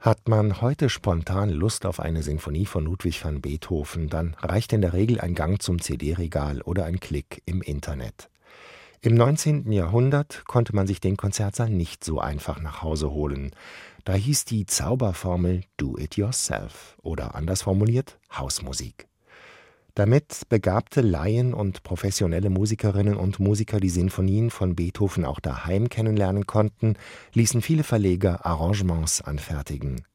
Hat man heute spontan Lust auf eine Sinfonie von Ludwig van Beethoven, dann reicht in der Regel ein Gang zum CD-Regal oder ein Klick im Internet. Im 19. Jahrhundert konnte man sich den Konzertsaal nicht so einfach nach Hause holen. Da hieß die Zauberformel Do it yourself oder anders formuliert Hausmusik. Damit begabte Laien und professionelle Musikerinnen und Musiker die Sinfonien von Beethoven auch daheim kennenlernen konnten, ließen viele Verleger Arrangements anfertigen.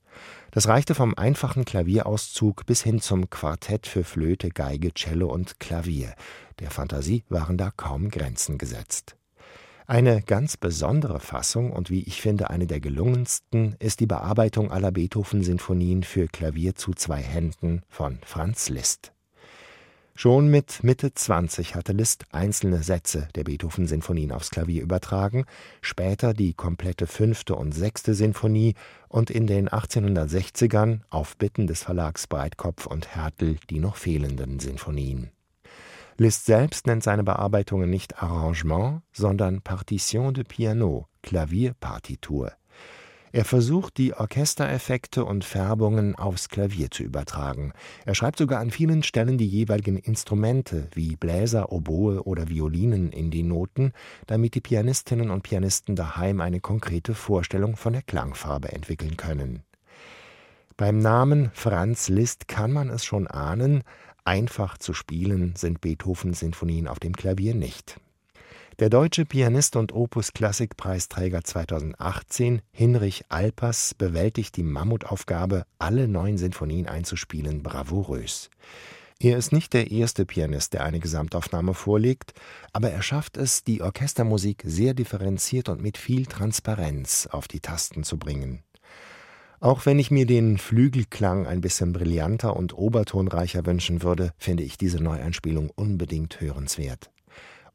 Das reichte vom einfachen Klavierauszug bis hin zum Quartett für Flöte, Geige, Cello und Klavier. Der Fantasie waren da kaum Grenzen gesetzt. Eine ganz besondere Fassung und wie ich finde eine der gelungensten ist die Bearbeitung aller Beethoven-Sinfonien für Klavier zu zwei Händen von Franz Liszt. Schon mit Mitte 20 hatte Liszt einzelne Sätze der Beethoven-Sinfonien aufs Klavier übertragen, später die komplette fünfte und sechste Sinfonie und in den 1860ern auf Bitten des Verlags Breitkopf und Härtel die noch fehlenden Sinfonien. Liszt selbst nennt seine Bearbeitungen nicht Arrangement, sondern Partition de Piano, Klavierpartitur. Er versucht, die Orchestereffekte und Färbungen aufs Klavier zu übertragen. Er schreibt sogar an vielen Stellen die jeweiligen Instrumente wie Bläser, Oboe oder Violinen in die Noten, damit die Pianistinnen und Pianisten daheim eine konkrete Vorstellung von der Klangfarbe entwickeln können. Beim Namen Franz Liszt kann man es schon ahnen, einfach zu spielen sind Beethovens Sinfonien auf dem Klavier nicht. Der deutsche Pianist und Opus-Klassikpreisträger 2018, Hinrich Alpers, bewältigt die Mammutaufgabe, alle neun Sinfonien einzuspielen, bravourös. Er ist nicht der erste Pianist, der eine Gesamtaufnahme vorlegt, aber er schafft es, die Orchestermusik sehr differenziert und mit viel Transparenz auf die Tasten zu bringen. Auch wenn ich mir den Flügelklang ein bisschen brillanter und obertonreicher wünschen würde, finde ich diese Neueinspielung unbedingt hörenswert.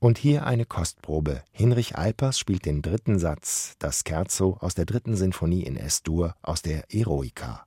Und hier eine Kostprobe. Hinrich Alpers spielt den dritten Satz, das Scherzo aus der dritten Sinfonie in S-Dur aus der Eroica.